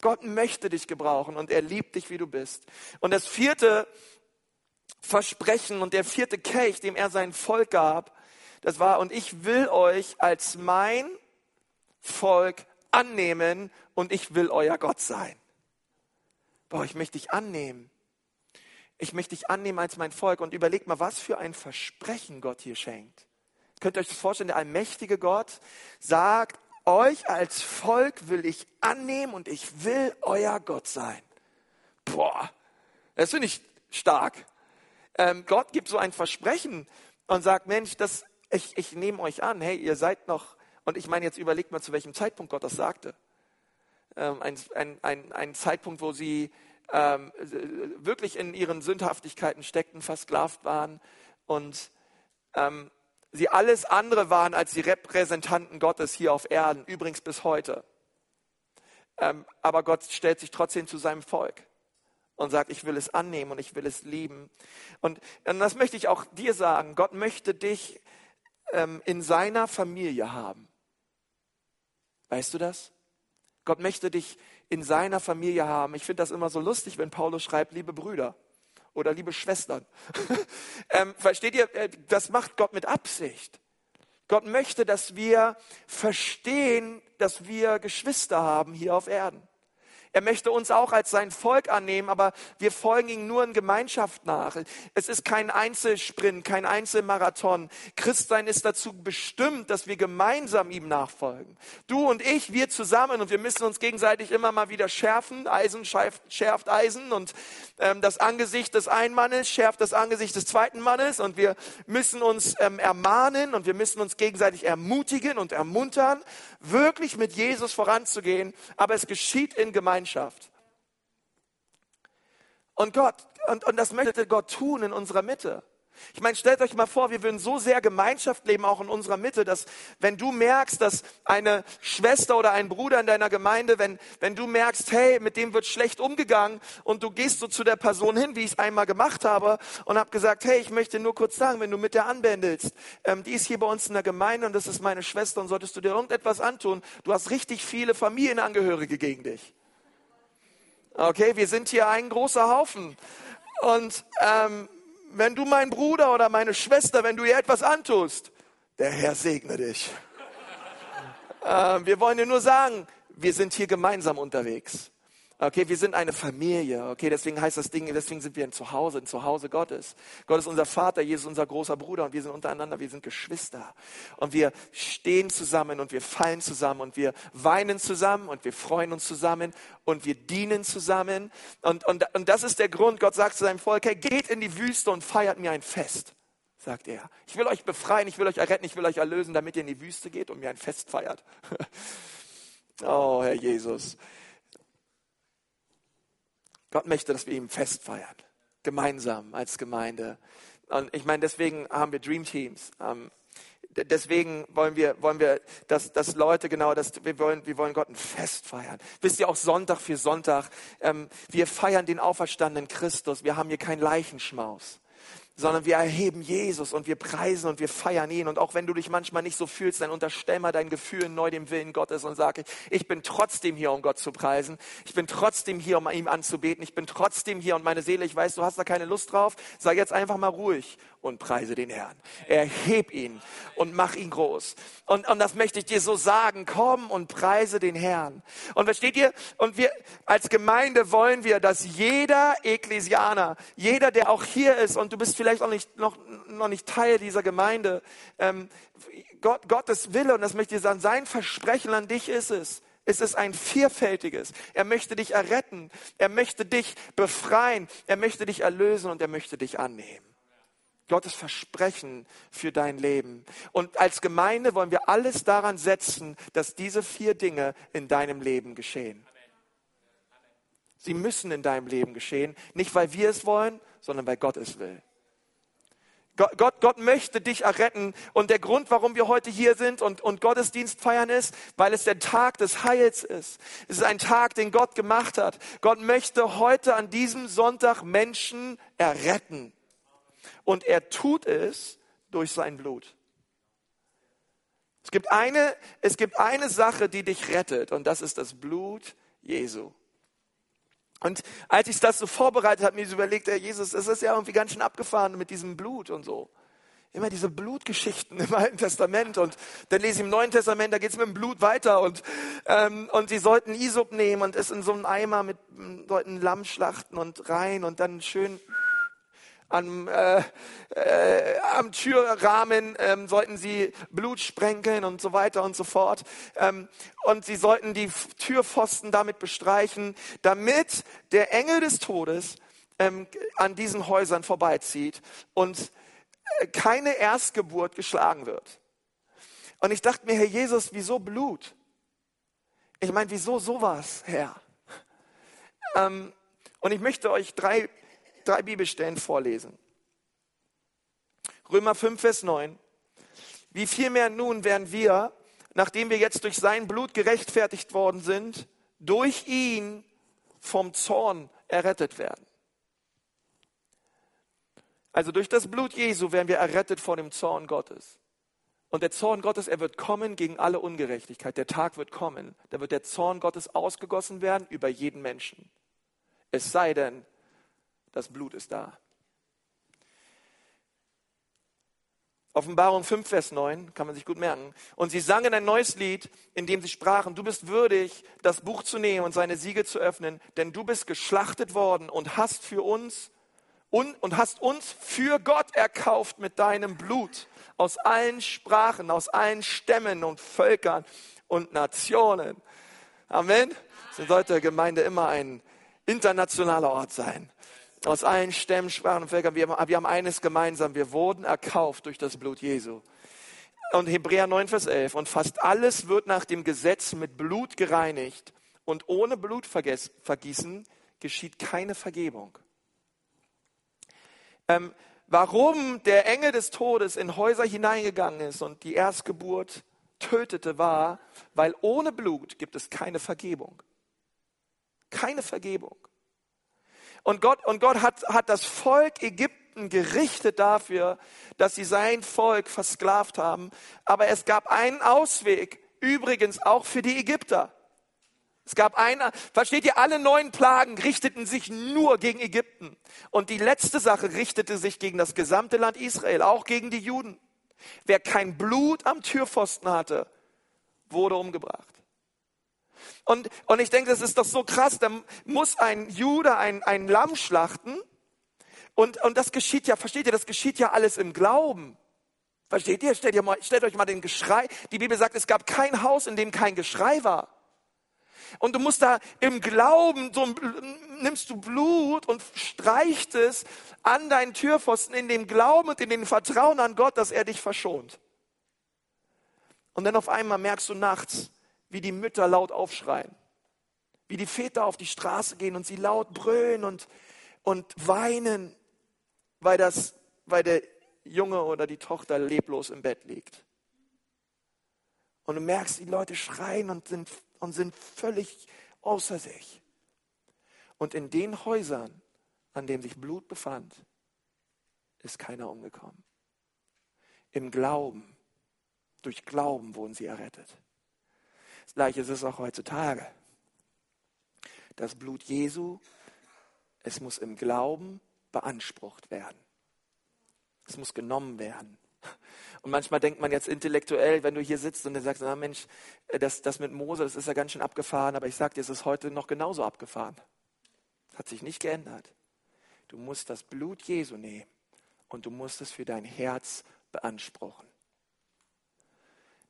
Gott möchte dich gebrauchen und er liebt dich, wie du bist. Und das vierte Versprechen und der vierte Kelch, dem er sein Volk gab, das war, und ich will euch als mein Volk annehmen und ich will euer Gott sein. Boah, ich möchte dich annehmen. Ich möchte dich annehmen als mein Volk und überleg mal, was für ein Versprechen Gott hier schenkt. Könnt ihr euch das vorstellen, der allmächtige Gott sagt, euch als Volk will ich annehmen und ich will euer Gott sein. Boah, das finde ich stark. Ähm, Gott gibt so ein Versprechen und sagt, Mensch, das, ich, ich nehme euch an, hey, ihr seid noch, und ich meine, jetzt überlegt mal, zu welchem Zeitpunkt Gott das sagte. Ähm, ein, ein, ein, ein Zeitpunkt, wo sie ähm, wirklich in ihren Sündhaftigkeiten steckten, versklavt waren und ähm, sie alles andere waren als die Repräsentanten Gottes hier auf Erden, übrigens bis heute. Ähm, aber Gott stellt sich trotzdem zu seinem Volk und sagt, ich will es annehmen und ich will es lieben. Und, und das möchte ich auch dir sagen, Gott möchte dich ähm, in seiner Familie haben. Weißt du das? Gott möchte dich in seiner Familie haben. Ich finde das immer so lustig, wenn Paulus schreibt, liebe Brüder oder liebe Schwestern. ähm, versteht ihr, äh, das macht Gott mit Absicht. Gott möchte, dass wir verstehen, dass wir Geschwister haben hier auf Erden. Er möchte uns auch als sein Volk annehmen, aber wir folgen ihm nur in Gemeinschaft nach. Es ist kein Einzelsprint, kein Einzelmarathon. Christsein ist dazu bestimmt, dass wir gemeinsam ihm nachfolgen. Du und ich, wir zusammen und wir müssen uns gegenseitig immer mal wieder schärfen. Eisen schärft, schärft Eisen und ähm, das Angesicht des einen Mannes schärft das Angesicht des zweiten Mannes und wir müssen uns ähm, ermahnen und wir müssen uns gegenseitig ermutigen und ermuntern, wirklich mit Jesus voranzugehen. Aber es geschieht in Gemeinschaft. Gemeinschaft. Und Gott, und, und das möchte Gott tun in unserer Mitte. Ich meine, stellt euch mal vor, wir würden so sehr Gemeinschaft leben, auch in unserer Mitte, dass wenn du merkst, dass eine Schwester oder ein Bruder in deiner Gemeinde, wenn, wenn du merkst, hey, mit dem wird schlecht umgegangen und du gehst so zu der Person hin, wie ich es einmal gemacht habe und habe gesagt, hey, ich möchte nur kurz sagen, wenn du mit der anbändelst, ähm, die ist hier bei uns in der Gemeinde und das ist meine Schwester und solltest du dir irgendetwas antun, du hast richtig viele Familienangehörige gegen dich. Okay, wir sind hier ein großer Haufen. Und ähm, wenn du mein Bruder oder meine Schwester, wenn du ihr etwas antust, der Herr segne dich. ähm, wir wollen dir nur sagen, wir sind hier gemeinsam unterwegs. Okay, wir sind eine Familie. Okay, deswegen heißt das Ding, deswegen sind wir ein Zuhause, ein Zuhause Gottes. Gott ist unser Vater, Jesus unser großer Bruder und wir sind untereinander, wir sind Geschwister. Und wir stehen zusammen und wir fallen zusammen und wir weinen zusammen und wir freuen uns zusammen und wir dienen zusammen. Und, und, und das ist der Grund, Gott sagt zu seinem Volk, hey, geht in die Wüste und feiert mir ein Fest sagt er. Ich will euch befreien, ich will euch erretten, ich will euch erlösen, damit ihr in die Wüste geht und mir ein Fest feiert. oh, Herr Jesus. Gott möchte, dass wir ihm fest feiern, gemeinsam als Gemeinde. Und ich meine, deswegen haben wir Dream Teams. Ähm, deswegen wollen wir, wollen wir, dass, dass Leute genau, dass wir wollen, wir wollen Gott ein Fest feiern. Wisst ihr auch Sonntag für Sonntag? Ähm, wir feiern den auferstandenen Christus. Wir haben hier keinen Leichenschmaus sondern wir erheben Jesus und wir preisen und wir feiern ihn. Und auch wenn du dich manchmal nicht so fühlst, dann unterstell mal dein Gefühl neu dem Willen Gottes und sage, ich bin trotzdem hier, um Gott zu preisen. Ich bin trotzdem hier, um ihm anzubeten. Ich bin trotzdem hier und meine Seele, ich weiß, du hast da keine Lust drauf. Sag jetzt einfach mal ruhig und preise den Herrn. Erheb ihn und mach ihn groß. Und, und das möchte ich dir so sagen. Komm und preise den Herrn. Und versteht ihr? Und wir als Gemeinde wollen wir, dass jeder Ekklesianer, jeder, der auch hier ist und du bist vielleicht auch nicht, noch, noch nicht Teil dieser Gemeinde, ähm, Gott, Gottes Wille, und das möchte ich sagen, sein Versprechen an dich ist es, Es ist ein vielfältiges. Er möchte dich erretten. Er möchte dich befreien. Er möchte dich erlösen und er möchte dich annehmen. Gottes Versprechen für dein Leben. Und als Gemeinde wollen wir alles daran setzen, dass diese vier Dinge in deinem Leben geschehen. Sie müssen in deinem Leben geschehen, nicht weil wir es wollen, sondern weil Gott es will. Gott, Gott, Gott möchte dich erretten. Und der Grund, warum wir heute hier sind und, und Gottesdienst feiern ist, weil es der Tag des Heils ist. Es ist ein Tag, den Gott gemacht hat. Gott möchte heute an diesem Sonntag Menschen erretten. Und er tut es durch sein Blut. Es gibt eine, es gibt eine Sache, die dich rettet, und das ist das Blut Jesu. Und als ich das so vorbereitet habe, mir so überlegt, Herr Jesus, es ist ja irgendwie ganz schön abgefahren mit diesem Blut und so. Immer diese Blutgeschichten im Alten Testament und dann lese ich im Neuen Testament, da geht es mit dem Blut weiter und, ähm, und sie sollten Isop nehmen und es in so einem Eimer mit, sollten Lamm schlachten und rein und dann schön am, äh, äh, am Türrahmen ähm, sollten sie Blut sprenkeln und so weiter und so fort. Ähm, und sie sollten die Türpfosten damit bestreichen, damit der Engel des Todes ähm, an diesen Häusern vorbeizieht und äh, keine Erstgeburt geschlagen wird. Und ich dachte mir, Herr Jesus, wieso Blut? Ich meine, wieso sowas, Herr? Ähm, und ich möchte euch drei drei Bibelstellen vorlesen. Römer 5, Vers 9. Wie viel mehr nun werden wir, nachdem wir jetzt durch sein Blut gerechtfertigt worden sind, durch ihn vom Zorn errettet werden. Also durch das Blut Jesu werden wir errettet vor dem Zorn Gottes. Und der Zorn Gottes, er wird kommen gegen alle Ungerechtigkeit. Der Tag wird kommen. Da wird der Zorn Gottes ausgegossen werden über jeden Menschen. Es sei denn, das Blut ist da. Offenbarung 5, Vers 9, kann man sich gut merken. Und sie sangen ein neues Lied, in dem sie sprachen, du bist würdig, das Buch zu nehmen und seine Siegel zu öffnen, denn du bist geschlachtet worden und hast für uns und, und hast uns für Gott erkauft mit deinem Blut aus allen Sprachen, aus allen Stämmen und Völkern und Nationen. Amen. So sollte Gemeinde immer ein internationaler Ort sein aus allen Stämmen, Sprachen und Völkern. Wir, wir haben eines gemeinsam. Wir wurden erkauft durch das Blut Jesu. Und Hebräer 9, Vers 11. Und fast alles wird nach dem Gesetz mit Blut gereinigt. Und ohne Blutvergießen geschieht keine Vergebung. Ähm, warum der Engel des Todes in Häuser hineingegangen ist und die Erstgeburt tötete, war, weil ohne Blut gibt es keine Vergebung. Keine Vergebung. Und Gott, und Gott hat, hat das Volk Ägypten gerichtet dafür, dass sie sein Volk versklavt haben. Aber es gab einen Ausweg, übrigens auch für die Ägypter. Es gab eine, versteht ihr, alle neun Plagen richteten sich nur gegen Ägypten. Und die letzte Sache richtete sich gegen das gesamte Land Israel, auch gegen die Juden. Wer kein Blut am Türpfosten hatte, wurde umgebracht. Und, und ich denke, das ist doch so krass. Da muss ein Jude ein, ein Lamm schlachten. Und, und das geschieht ja, versteht ihr, das geschieht ja alles im Glauben. Versteht ihr? Stellt, ihr mal, stellt euch mal den Geschrei. Die Bibel sagt, es gab kein Haus, in dem kein Geschrei war. Und du musst da im Glauben, so nimmst du Blut und streicht es an deinen Türpfosten in dem Glauben und in dem Vertrauen an Gott, dass er dich verschont. Und dann auf einmal merkst du nachts, wie die Mütter laut aufschreien, wie die Väter auf die Straße gehen und sie laut brüllen und, und weinen, weil, das, weil der Junge oder die Tochter leblos im Bett liegt. Und du merkst, die Leute schreien und sind, und sind völlig außer sich. Und in den Häusern, an denen sich Blut befand, ist keiner umgekommen. Im Glauben, durch Glauben wurden sie errettet. Das gleiche ist es auch heutzutage. Das Blut Jesu, es muss im Glauben beansprucht werden. Es muss genommen werden. Und manchmal denkt man jetzt intellektuell, wenn du hier sitzt und dann sagst, na Mensch, das, das mit Mose, das ist ja ganz schön abgefahren, aber ich sage dir, es ist heute noch genauso abgefahren. Hat sich nicht geändert. Du musst das Blut Jesu nehmen und du musst es für dein Herz beanspruchen.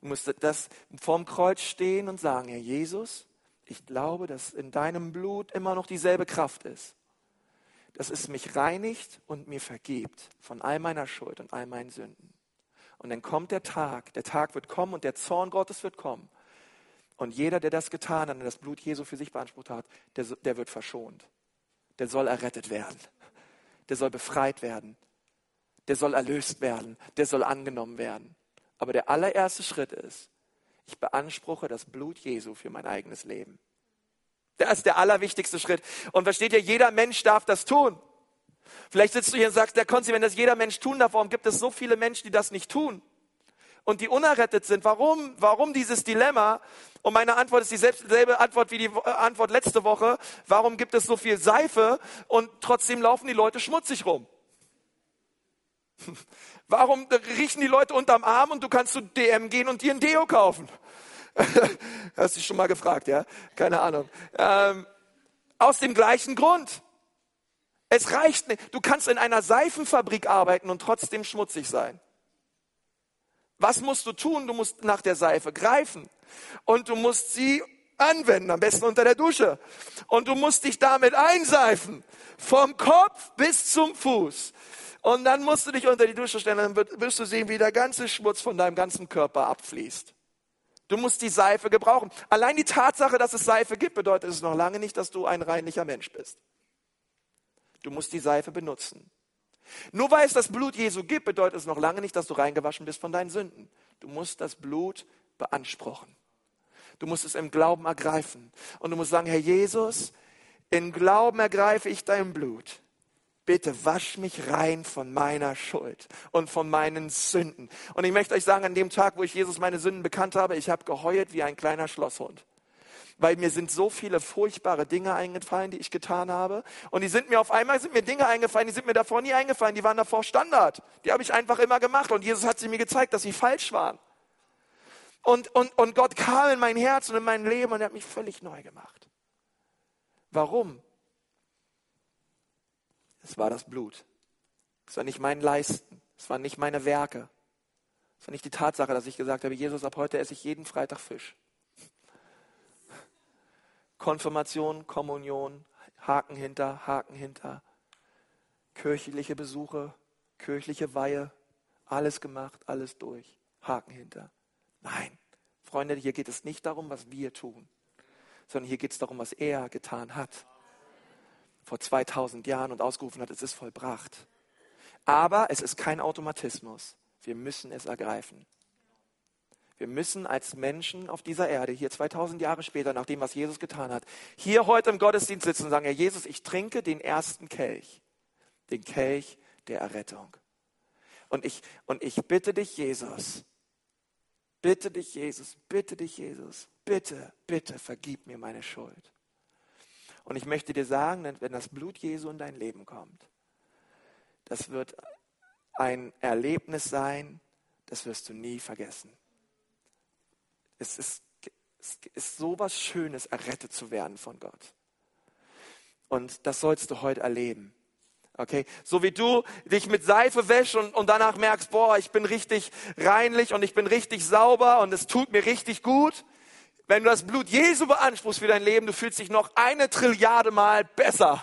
Du musst das vorm Kreuz stehen und sagen, Herr Jesus, ich glaube, dass in deinem Blut immer noch dieselbe Kraft ist. Dass es mich reinigt und mir vergibt von all meiner Schuld und all meinen Sünden. Und dann kommt der Tag, der Tag wird kommen und der Zorn Gottes wird kommen. Und jeder, der das getan hat und das Blut Jesu für sich beansprucht hat, der, der wird verschont. Der soll errettet werden. Der soll befreit werden. Der soll erlöst werden. Der soll angenommen werden. Aber der allererste Schritt ist, ich beanspruche das Blut Jesu für mein eigenes Leben. Das ist der allerwichtigste Schritt. Und versteht ihr, jeder Mensch darf das tun. Vielleicht sitzt du hier und sagst, der Konzi, wenn das jeder Mensch tun darf, warum gibt es so viele Menschen, die das nicht tun? Und die unerrettet sind. Warum? Warum dieses Dilemma? Und meine Antwort ist dieselbe Antwort wie die äh, Antwort letzte Woche. Warum gibt es so viel Seife und trotzdem laufen die Leute schmutzig rum? Warum riechen die Leute unterm Arm und du kannst zu DM gehen und dir ein Deo kaufen? Hast dich schon mal gefragt, ja? Keine Ahnung. Ähm, aus dem gleichen Grund. Es reicht nicht. Du kannst in einer Seifenfabrik arbeiten und trotzdem schmutzig sein. Was musst du tun? Du musst nach der Seife greifen und du musst sie anwenden, am besten unter der Dusche. Und du musst dich damit einseifen, vom Kopf bis zum Fuß. Und dann musst du dich unter die Dusche stellen, dann wirst du sehen, wie der ganze Schmutz von deinem ganzen Körper abfließt. Du musst die Seife gebrauchen. Allein die Tatsache, dass es Seife gibt, bedeutet es noch lange nicht, dass du ein reinlicher Mensch bist. Du musst die Seife benutzen. Nur weil es das Blut Jesu gibt, bedeutet es noch lange nicht, dass du reingewaschen bist von deinen Sünden. Du musst das Blut beanspruchen. Du musst es im Glauben ergreifen. Und du musst sagen, Herr Jesus, im Glauben ergreife ich dein Blut bitte wasch mich rein von meiner Schuld und von meinen Sünden. Und ich möchte euch sagen, an dem Tag, wo ich Jesus meine Sünden bekannt habe, ich habe geheult wie ein kleiner Schlosshund. Weil mir sind so viele furchtbare Dinge eingefallen, die ich getan habe. Und die sind mir auf einmal, sind mir Dinge eingefallen, die sind mir davor nie eingefallen, die waren davor Standard. Die habe ich einfach immer gemacht. Und Jesus hat sie mir gezeigt, dass sie falsch waren. Und, und, und Gott kam in mein Herz und in mein Leben und er hat mich völlig neu gemacht. Warum? Es war das Blut. Es war nicht mein Leisten. Es waren nicht meine Werke. Es war nicht die Tatsache, dass ich gesagt habe, Jesus, ab heute esse ich jeden Freitag Fisch. Konfirmation, Kommunion, Haken hinter, Haken hinter. Kirchliche Besuche, kirchliche Weihe, alles gemacht, alles durch, Haken hinter. Nein, Freunde, hier geht es nicht darum, was wir tun, sondern hier geht es darum, was er getan hat vor 2000 Jahren und ausgerufen hat, es ist vollbracht. Aber es ist kein Automatismus. Wir müssen es ergreifen. Wir müssen als Menschen auf dieser Erde, hier 2000 Jahre später, nach dem, was Jesus getan hat, hier heute im Gottesdienst sitzen und sagen, Herr Jesus, ich trinke den ersten Kelch, den Kelch der Errettung. Und ich, und ich bitte dich, Jesus, bitte dich, Jesus, bitte dich, Jesus, bitte, bitte vergib mir meine Schuld. Und ich möchte dir sagen, wenn das Blut Jesu in dein Leben kommt, das wird ein Erlebnis sein, das wirst du nie vergessen. Es ist, es ist so was Schönes, errettet zu werden von Gott. Und das sollst du heute erleben. Okay, so wie du dich mit Seife wäschst und, und danach merkst, boah, ich bin richtig reinlich und ich bin richtig sauber und es tut mir richtig gut. Wenn du das Blut Jesu beanspruchst für dein Leben, du fühlst dich noch eine Trilliarde Mal besser.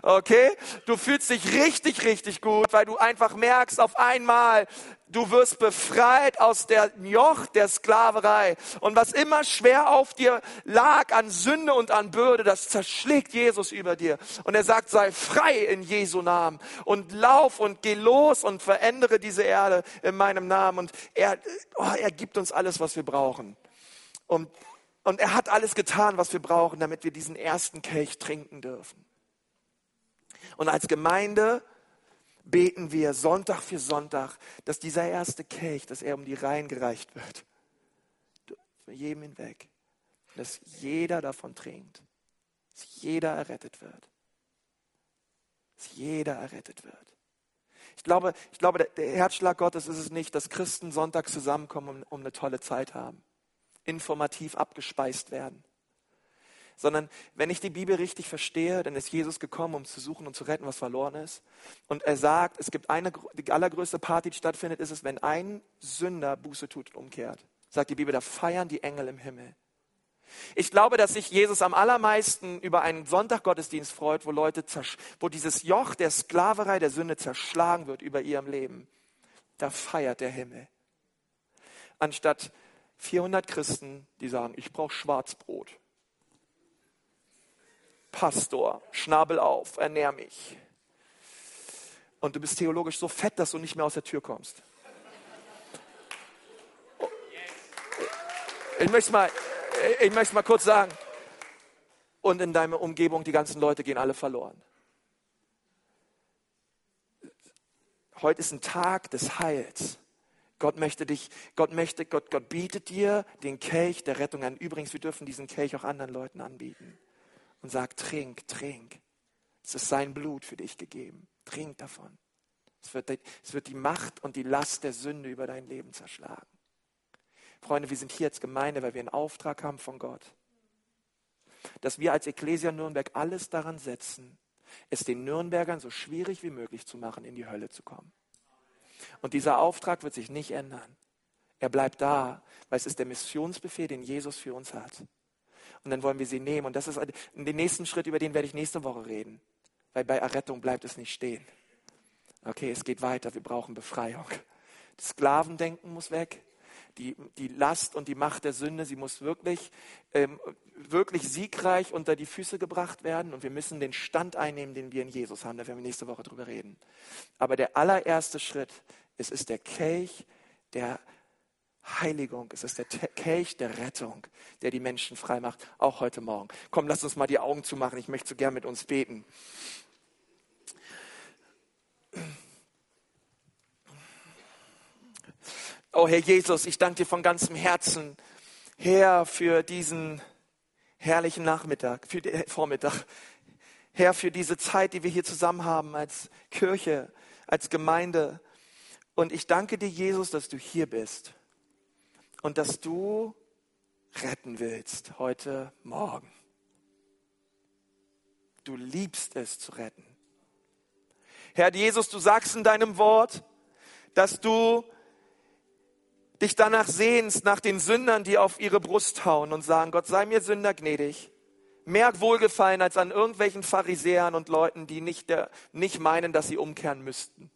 Okay? Du fühlst dich richtig, richtig gut, weil du einfach merkst auf einmal, du wirst befreit aus der Joch der Sklaverei. Und was immer schwer auf dir lag an Sünde und an Bürde, das zerschlägt Jesus über dir. Und er sagt, sei frei in Jesu Namen und lauf und geh los und verändere diese Erde in meinem Namen. Und er, oh, er gibt uns alles, was wir brauchen. Und und er hat alles getan, was wir brauchen, damit wir diesen ersten Kelch trinken dürfen. Und als Gemeinde beten wir Sonntag für Sonntag, dass dieser erste Kelch, dass er um die Reihen gereicht wird. Für jedem hinweg. Dass jeder davon trinkt. Dass jeder errettet wird. Dass jeder errettet wird. Ich glaube, ich glaube der Herzschlag Gottes ist es nicht, dass Christen Sonntag zusammenkommen und um eine tolle Zeit haben informativ abgespeist werden. Sondern wenn ich die Bibel richtig verstehe, dann ist Jesus gekommen, um zu suchen und zu retten, was verloren ist. Und er sagt, es gibt eine, die allergrößte Party, die stattfindet, ist es, wenn ein Sünder Buße tut und umkehrt. sagt die Bibel, da feiern die Engel im Himmel. Ich glaube, dass sich Jesus am allermeisten über einen Sonntaggottesdienst freut, wo Leute, wo dieses Joch der Sklaverei, der Sünde zerschlagen wird über ihrem Leben. Da feiert der Himmel. Anstatt 400 Christen, die sagen, ich brauche Schwarzbrot. Pastor, Schnabel auf, ernähr mich. Und du bist theologisch so fett, dass du nicht mehr aus der Tür kommst. Ich möchte mal, ich möchte mal kurz sagen. Und in deiner Umgebung, die ganzen Leute gehen alle verloren. Heute ist ein Tag des Heils. Gott möchte dich, Gott möchte, Gott, Gott bietet dir den Kelch der Rettung an. Übrigens, wir dürfen diesen Kelch auch anderen Leuten anbieten. Und sagt, trink, trink. Es ist sein Blut für dich gegeben. Trink davon. Es wird, es wird die Macht und die Last der Sünde über dein Leben zerschlagen. Freunde, wir sind hier als Gemeinde, weil wir einen Auftrag haben von Gott. Dass wir als Ecclesia Nürnberg alles daran setzen, es den Nürnbergern so schwierig wie möglich zu machen, in die Hölle zu kommen. Und dieser Auftrag wird sich nicht ändern. Er bleibt da, weil es ist der Missionsbefehl, den Jesus für uns hat. Und dann wollen wir sie nehmen. Und das ist den nächsten Schritt, über den werde ich nächste Woche reden. Weil bei Errettung bleibt es nicht stehen. Okay, es geht weiter. Wir brauchen Befreiung. Das Sklavendenken muss weg. Die, die Last und die Macht der Sünde, sie muss wirklich, ähm, wirklich siegreich unter die Füße gebracht werden. Und wir müssen den Stand einnehmen, den wir in Jesus haben. Da werden wir nächste Woche drüber reden. Aber der allererste Schritt, es ist der Kelch der Heiligung. Es ist der Kelch der Rettung, der die Menschen frei macht, auch heute Morgen. Komm, lass uns mal die Augen zumachen. Ich möchte so gern mit uns beten. Oh Herr Jesus, ich danke dir von ganzem Herzen, Herr, für diesen herrlichen Nachmittag, für den Vormittag. Herr, für diese Zeit, die wir hier zusammen haben als Kirche, als Gemeinde. Und ich danke dir, Jesus, dass du hier bist und dass du retten willst heute Morgen. Du liebst es zu retten. Herr Jesus, du sagst in deinem Wort, dass du dich danach sehnst, nach den Sündern, die auf ihre Brust hauen und sagen, Gott sei mir Sünder gnädig. Mehr Wohlgefallen als an irgendwelchen Pharisäern und Leuten, die nicht, der, nicht meinen, dass sie umkehren müssten.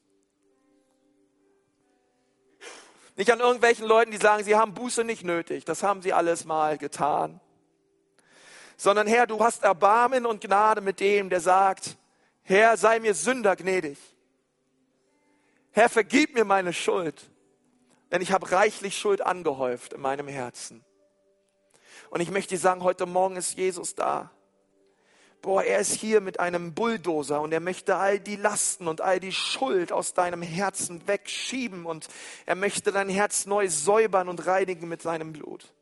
Nicht an irgendwelchen Leuten, die sagen, sie haben Buße nicht nötig. Das haben sie alles mal getan. Sondern Herr, du hast Erbarmen und Gnade mit dem, der sagt, Herr, sei mir Sünder gnädig. Herr, vergib mir meine Schuld denn ich habe reichlich Schuld angehäuft in meinem Herzen. Und ich möchte dir sagen, heute Morgen ist Jesus da. Boah, er ist hier mit einem Bulldozer und er möchte all die Lasten und all die Schuld aus deinem Herzen wegschieben und er möchte dein Herz neu säubern und reinigen mit seinem Blut.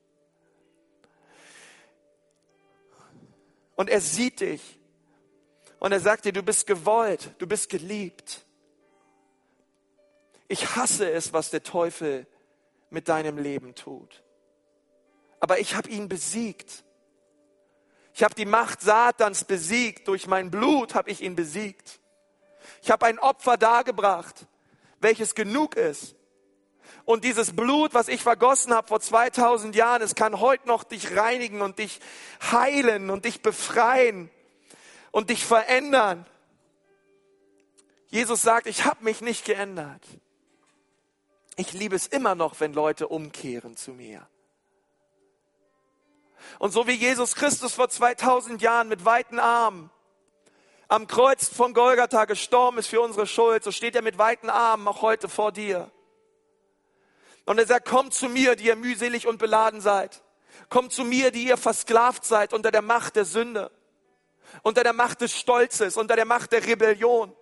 Und er sieht dich und er sagt dir, du bist gewollt, du bist geliebt. Ich hasse es, was der Teufel mit deinem Leben tut. Aber ich habe ihn besiegt. Ich habe die Macht Satans besiegt. Durch mein Blut habe ich ihn besiegt. Ich habe ein Opfer dargebracht, welches genug ist. Und dieses Blut, was ich vergossen habe vor 2000 Jahren, es kann heute noch dich reinigen und dich heilen und dich befreien und dich verändern. Jesus sagt, ich habe mich nicht geändert. Ich liebe es immer noch, wenn Leute umkehren zu mir. Und so wie Jesus Christus vor 2000 Jahren mit weiten Armen am Kreuz von Golgatha gestorben ist für unsere Schuld, so steht er mit weiten Armen auch heute vor dir. Und er sagt, kommt zu mir, die ihr mühselig und beladen seid. Kommt zu mir, die ihr versklavt seid unter der Macht der Sünde, unter der Macht des Stolzes, unter der Macht der Rebellion,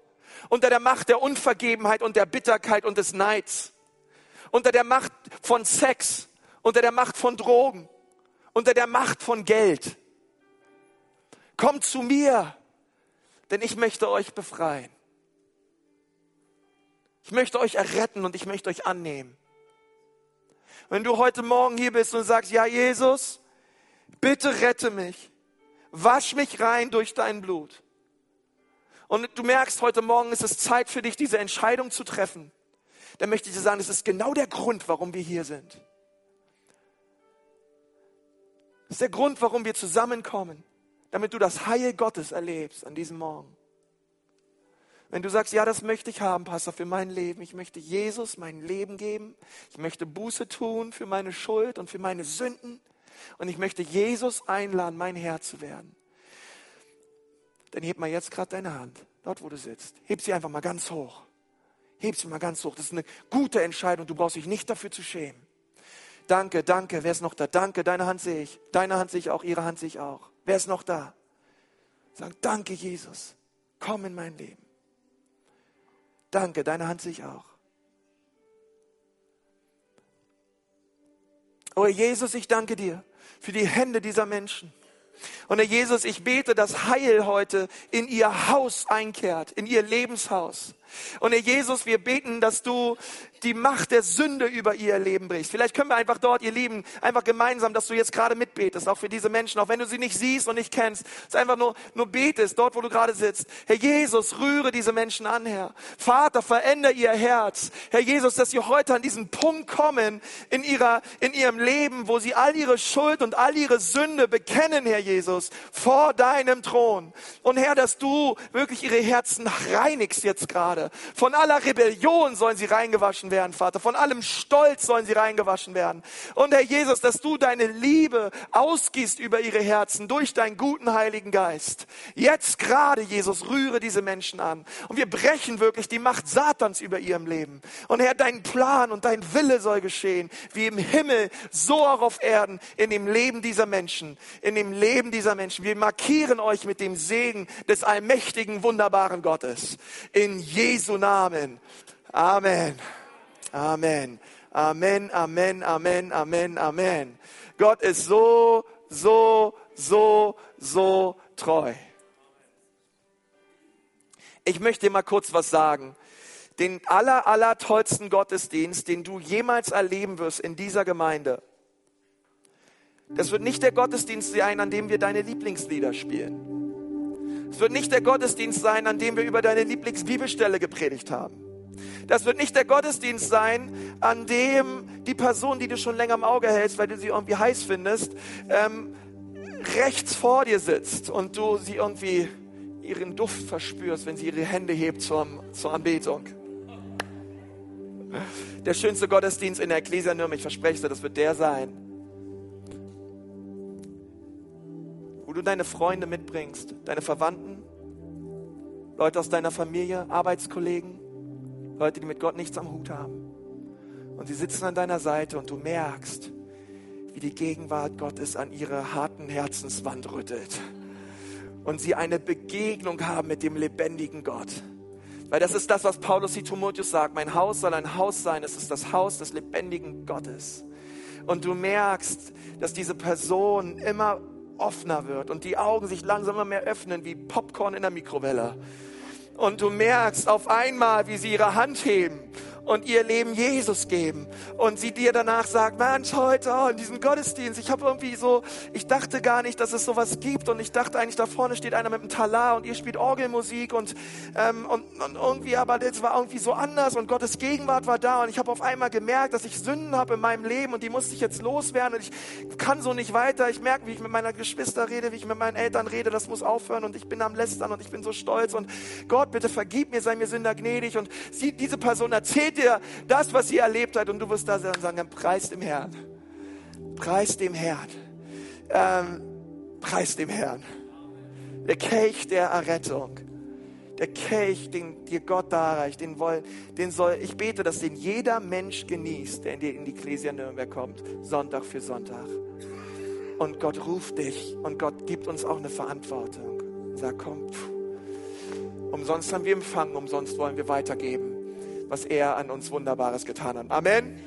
unter der Macht der Unvergebenheit und der Bitterkeit und des Neids unter der Macht von Sex, unter der Macht von Drogen, unter der Macht von Geld. Kommt zu mir, denn ich möchte euch befreien. Ich möchte euch erretten und ich möchte euch annehmen. Wenn du heute Morgen hier bist und sagst, ja Jesus, bitte rette mich, wasch mich rein durch dein Blut. Und du merkst, heute Morgen ist es Zeit für dich, diese Entscheidung zu treffen dann möchte ich dir sagen, es ist genau der Grund, warum wir hier sind. Das ist der Grund, warum wir zusammenkommen, damit du das Heil Gottes erlebst an diesem Morgen. Wenn du sagst, ja, das möchte ich haben, Pastor, für mein Leben. Ich möchte Jesus mein Leben geben. Ich möchte Buße tun für meine Schuld und für meine Sünden. Und ich möchte Jesus einladen, mein Herr zu werden. Dann heb mal jetzt gerade deine Hand, dort wo du sitzt. Heb sie einfach mal ganz hoch. Heb sie mal ganz hoch. Das ist eine gute Entscheidung. Du brauchst dich nicht dafür zu schämen. Danke, danke. Wer ist noch da? Danke, deine Hand sehe ich. Deine Hand sehe ich auch, ihre Hand sehe ich auch. Wer ist noch da? Sag, danke, Jesus. Komm in mein Leben. Danke, deine Hand sehe ich auch. Oh Jesus, ich danke dir für die Hände dieser Menschen. Und Herr Jesus, ich bete, dass Heil heute in ihr Haus einkehrt, in ihr Lebenshaus. Und Herr Jesus, wir beten, dass du die Macht der Sünde über ihr Leben brichst. Vielleicht können wir einfach dort, ihr Lieben, einfach gemeinsam, dass du jetzt gerade mitbetest, auch für diese Menschen, auch wenn du sie nicht siehst und nicht kennst, dass einfach nur, nur betest, dort, wo du gerade sitzt. Herr Jesus, rühre diese Menschen an, Herr. Vater, verändere ihr Herz. Herr Jesus, dass sie heute an diesen Punkt kommen in ihrer, in ihrem Leben, wo sie all ihre Schuld und all ihre Sünde bekennen, Herr Jesus, vor deinem Thron. Und Herr, dass du wirklich ihre Herzen reinigst jetzt gerade. Von aller Rebellion sollen sie reingewaschen werden, Vater. Von allem Stolz sollen sie reingewaschen werden. Und Herr Jesus, dass du deine Liebe ausgießt über ihre Herzen durch deinen guten Heiligen Geist. Jetzt gerade, Jesus, rühre diese Menschen an. Und wir brechen wirklich die Macht Satans über ihrem Leben. Und Herr, dein Plan und dein Wille soll geschehen, wie im Himmel, so auch auf Erden, in dem Leben dieser Menschen, in dem Leben dieser Menschen. Wir markieren euch mit dem Segen des allmächtigen, wunderbaren Gottes. In Jesu Namen. Amen. Amen. Amen, Amen, Amen, Amen, Amen. Gott ist so, so, so, so treu. Ich möchte dir mal kurz was sagen. Den aller, aller tollsten Gottesdienst, den du jemals erleben wirst in dieser Gemeinde, das wird nicht der Gottesdienst sein, an dem wir deine Lieblingslieder spielen. Es wird nicht der Gottesdienst sein, an dem wir über deine Lieblingsbibelstelle gepredigt haben. Das wird nicht der Gottesdienst sein, an dem die Person, die du schon länger im Auge hältst, weil du sie irgendwie heiß findest, ähm, rechts vor dir sitzt und du sie irgendwie ihren Duft verspürst, wenn sie ihre Hände hebt zur, zur Anbetung. Der schönste Gottesdienst in der Ecclesia Nürnberg, ich verspreche dir, das wird der sein, du deine Freunde mitbringst, deine Verwandten, Leute aus deiner Familie, Arbeitskollegen, Leute, die mit Gott nichts am Hut haben. Und sie sitzen an deiner Seite und du merkst, wie die Gegenwart Gottes an ihre harten Herzenswand rüttelt. Und sie eine Begegnung haben mit dem lebendigen Gott. Weil das ist das, was Paulus Timotheus sagt. Mein Haus soll ein Haus sein. Es ist das Haus des lebendigen Gottes. Und du merkst, dass diese Person immer offener wird und die Augen sich langsam immer mehr öffnen wie Popcorn in der Mikrowelle. Und du merkst auf einmal, wie sie ihre Hand heben und ihr Leben Jesus geben. Und sie dir danach sagt, Mensch, heute oh, in diesem Gottesdienst, ich habe irgendwie so, ich dachte gar nicht, dass es sowas gibt. Und ich dachte eigentlich, da vorne steht einer mit einem Talar und ihr spielt Orgelmusik und, ähm, und, und irgendwie, aber das war irgendwie so anders und Gottes Gegenwart war da. Und ich habe auf einmal gemerkt, dass ich Sünden habe in meinem Leben und die musste ich jetzt loswerden. Und ich kann so nicht weiter. Ich merke, wie ich mit meiner Geschwister rede, wie ich mit meinen Eltern rede. Das muss aufhören und ich bin am Lästern und ich bin so stolz. Und Gott, bitte vergib mir, sei mir Sünder gnädig. Und sie, diese Person erzählt dir das, was sie erlebt hat. Und du wirst da sagen, preis dem Herrn. Preis dem Herrn. Ähm, preis dem Herrn. Der Kelch der Errettung. Der Kelch, den dir Gott darreicht, den, woll, den soll, ich bete, dass den jeder Mensch genießt, der in die, in die Ecclesia Nürnberg kommt, Sonntag für Sonntag. Und Gott ruft dich und Gott gibt uns auch eine Verantwortung. Sag, komm, pff. umsonst haben wir empfangen, umsonst wollen wir weitergeben was er an uns Wunderbares getan hat. Amen.